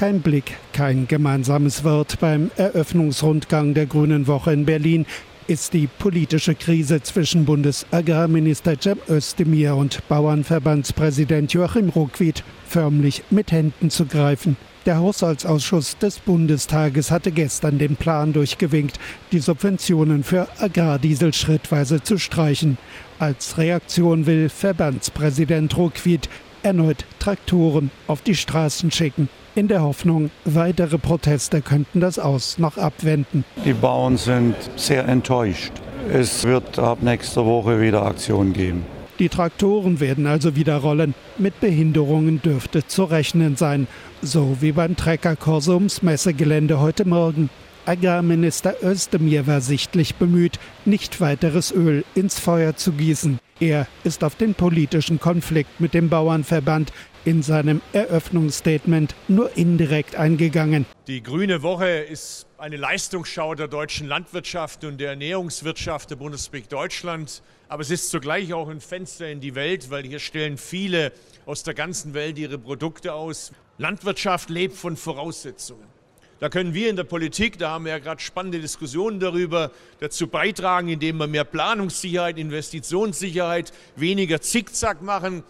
Kein Blick, kein gemeinsames Wort beim Eröffnungsrundgang der Grünen Woche in Berlin ist die politische Krise zwischen Bundesagrarminister Cem Özdemir und Bauernverbandspräsident Joachim Ruckwied förmlich mit Händen zu greifen. Der Haushaltsausschuss des Bundestages hatte gestern den Plan durchgewinkt, die Subventionen für Agrardiesel schrittweise zu streichen. Als Reaktion will Verbandspräsident Ruckwied erneut Traktoren auf die Straßen schicken. In der Hoffnung, weitere Proteste könnten das Aus noch abwenden. Die Bauern sind sehr enttäuscht. Es wird ab nächster Woche wieder Aktion geben. Die Traktoren werden also wieder rollen. Mit Behinderungen dürfte zu rechnen sein. So wie beim Treckerkurs ums Messegelände heute Morgen. Agrarminister Özdemir war sichtlich bemüht, nicht weiteres Öl ins Feuer zu gießen. Er ist auf den politischen Konflikt mit dem Bauernverband in seinem Eröffnungsstatement nur indirekt eingegangen. Die Grüne Woche ist eine Leistungsschau der deutschen Landwirtschaft und der Ernährungswirtschaft der Bundesrepublik Deutschland. Aber es ist zugleich auch ein Fenster in die Welt, weil hier stellen viele aus der ganzen Welt ihre Produkte aus. Landwirtschaft lebt von Voraussetzungen. Da können wir in der Politik, da haben wir ja gerade spannende Diskussionen darüber, dazu beitragen, indem wir mehr Planungssicherheit, Investitionssicherheit, weniger Zickzack machen.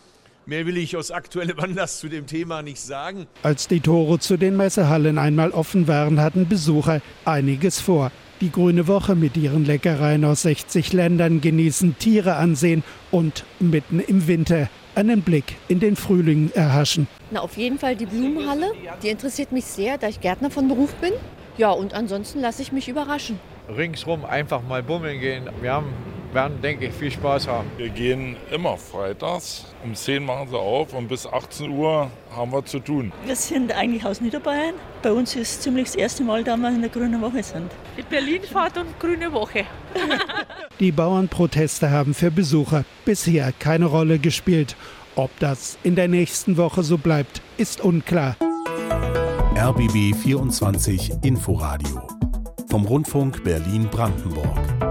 Mehr will ich aus aktuellem Anlass zu dem Thema nicht sagen. Als die Tore zu den Messehallen einmal offen waren, hatten Besucher einiges vor. Die Grüne Woche mit ihren Leckereien aus 60 Ländern genießen, Tiere ansehen und mitten im Winter einen Blick in den Frühling erhaschen. Na, auf jeden Fall die Blumenhalle. Die interessiert mich sehr, da ich Gärtner von Beruf bin. Ja, und ansonsten lasse ich mich überraschen. Ringsrum einfach mal bummeln gehen. Wir haben werden, denke ich, viel Spaß haben. Wir gehen immer freitags. Um 10 machen sie auf und bis 18 Uhr haben wir zu tun. Wir sind eigentlich aus Niederbayern. Bei uns ist ziemlich das erste Mal, da wir in der Grünen Woche sind. Die Berlinfahrt und Grüne Woche. Die Bauernproteste haben für Besucher bisher keine Rolle gespielt. Ob das in der nächsten Woche so bleibt, ist unklar. RBB 24 Inforadio vom Rundfunk Berlin-Brandenburg.